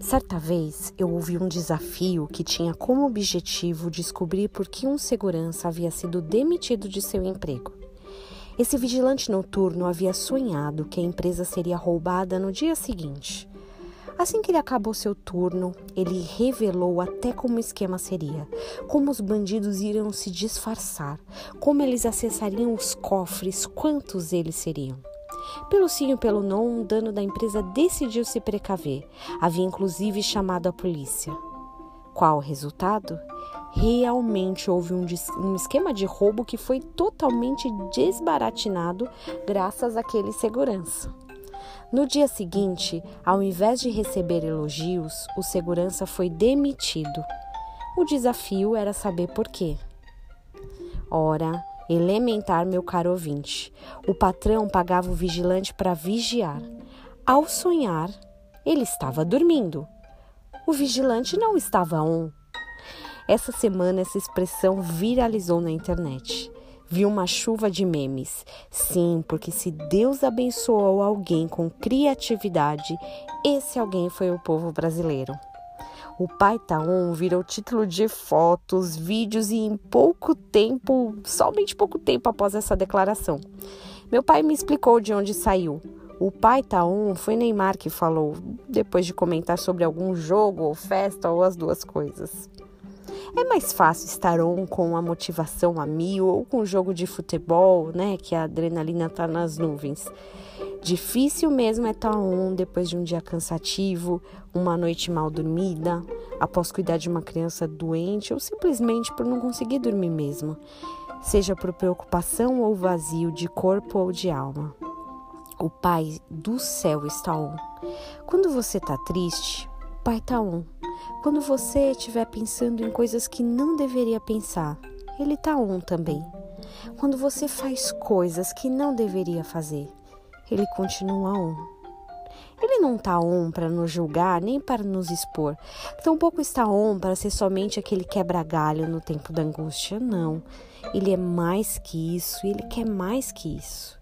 Certa vez eu ouvi um desafio que tinha como objetivo descobrir por que um segurança havia sido demitido de seu emprego. Esse vigilante noturno havia sonhado que a empresa seria roubada no dia seguinte. Assim que ele acabou seu turno, ele revelou até como o esquema seria, como os bandidos iriam se disfarçar, como eles acessariam os cofres, quantos eles seriam. Pelo sim ou pelo não, um dano da empresa decidiu se precaver. Havia inclusive chamado a polícia. Qual o resultado? Realmente houve um, um esquema de roubo que foi totalmente desbaratinado graças àquele segurança. No dia seguinte, ao invés de receber elogios, o segurança foi demitido. O desafio era saber por quê. Ora, Elementar, meu caro ouvinte. O patrão pagava o vigilante para vigiar. Ao sonhar, ele estava dormindo. O vigilante não estava on. Essa semana essa expressão viralizou na internet. Vi uma chuva de memes. Sim, porque se Deus abençoou alguém com criatividade, esse alguém foi o povo brasileiro. O Pai Taon virou título de fotos, vídeos e em pouco tempo, somente pouco tempo após essa declaração. Meu pai me explicou de onde saiu. O pai Taon foi Neymar que falou, depois de comentar sobre algum jogo ou festa ou as duas coisas. É mais fácil estar on com a motivação a mil ou com um jogo de futebol, né, que a adrenalina tá nas nuvens. Difícil mesmo é estar on depois de um dia cansativo, uma noite mal dormida, após cuidar de uma criança doente ou simplesmente por não conseguir dormir mesmo, seja por preocupação ou vazio de corpo ou de alma. O Pai do céu está on. Quando você está triste, o Pai está on. Quando você estiver pensando em coisas que não deveria pensar, Ele está on também. Quando você faz coisas que não deveria fazer, ele continua on. Ele não está on para nos julgar nem para nos expor. Tampouco está on para ser somente aquele quebra-galho no tempo da angústia. Não. Ele é mais que isso ele quer mais que isso.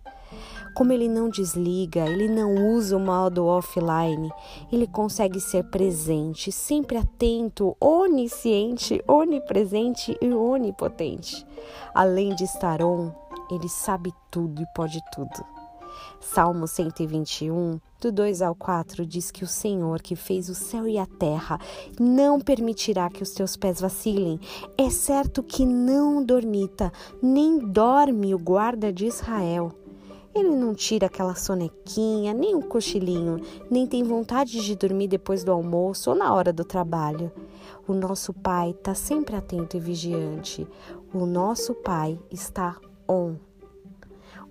Como ele não desliga, ele não usa o modo offline, ele consegue ser presente, sempre atento, onisciente, onipresente e onipotente. Além de estar on, ele sabe tudo e pode tudo. Salmo 121, do 2 ao 4, diz que o Senhor, que fez o céu e a terra, não permitirá que os teus pés vacilem. É certo que não dormita, nem dorme o guarda de Israel. Ele não tira aquela sonequinha, nem um cochilinho, nem tem vontade de dormir depois do almoço ou na hora do trabalho. O nosso Pai está sempre atento e vigiante. O nosso Pai está on.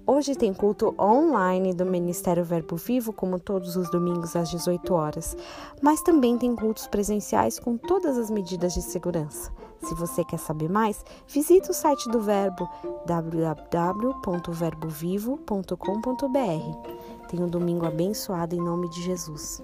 Hoje tem culto online do Ministério Verbo Vivo, como todos os domingos às 18 horas, mas também tem cultos presenciais com todas as medidas de segurança. Se você quer saber mais, visite o site do Verbo www.verbovivo.com.br. Tenha um domingo abençoado em nome de Jesus.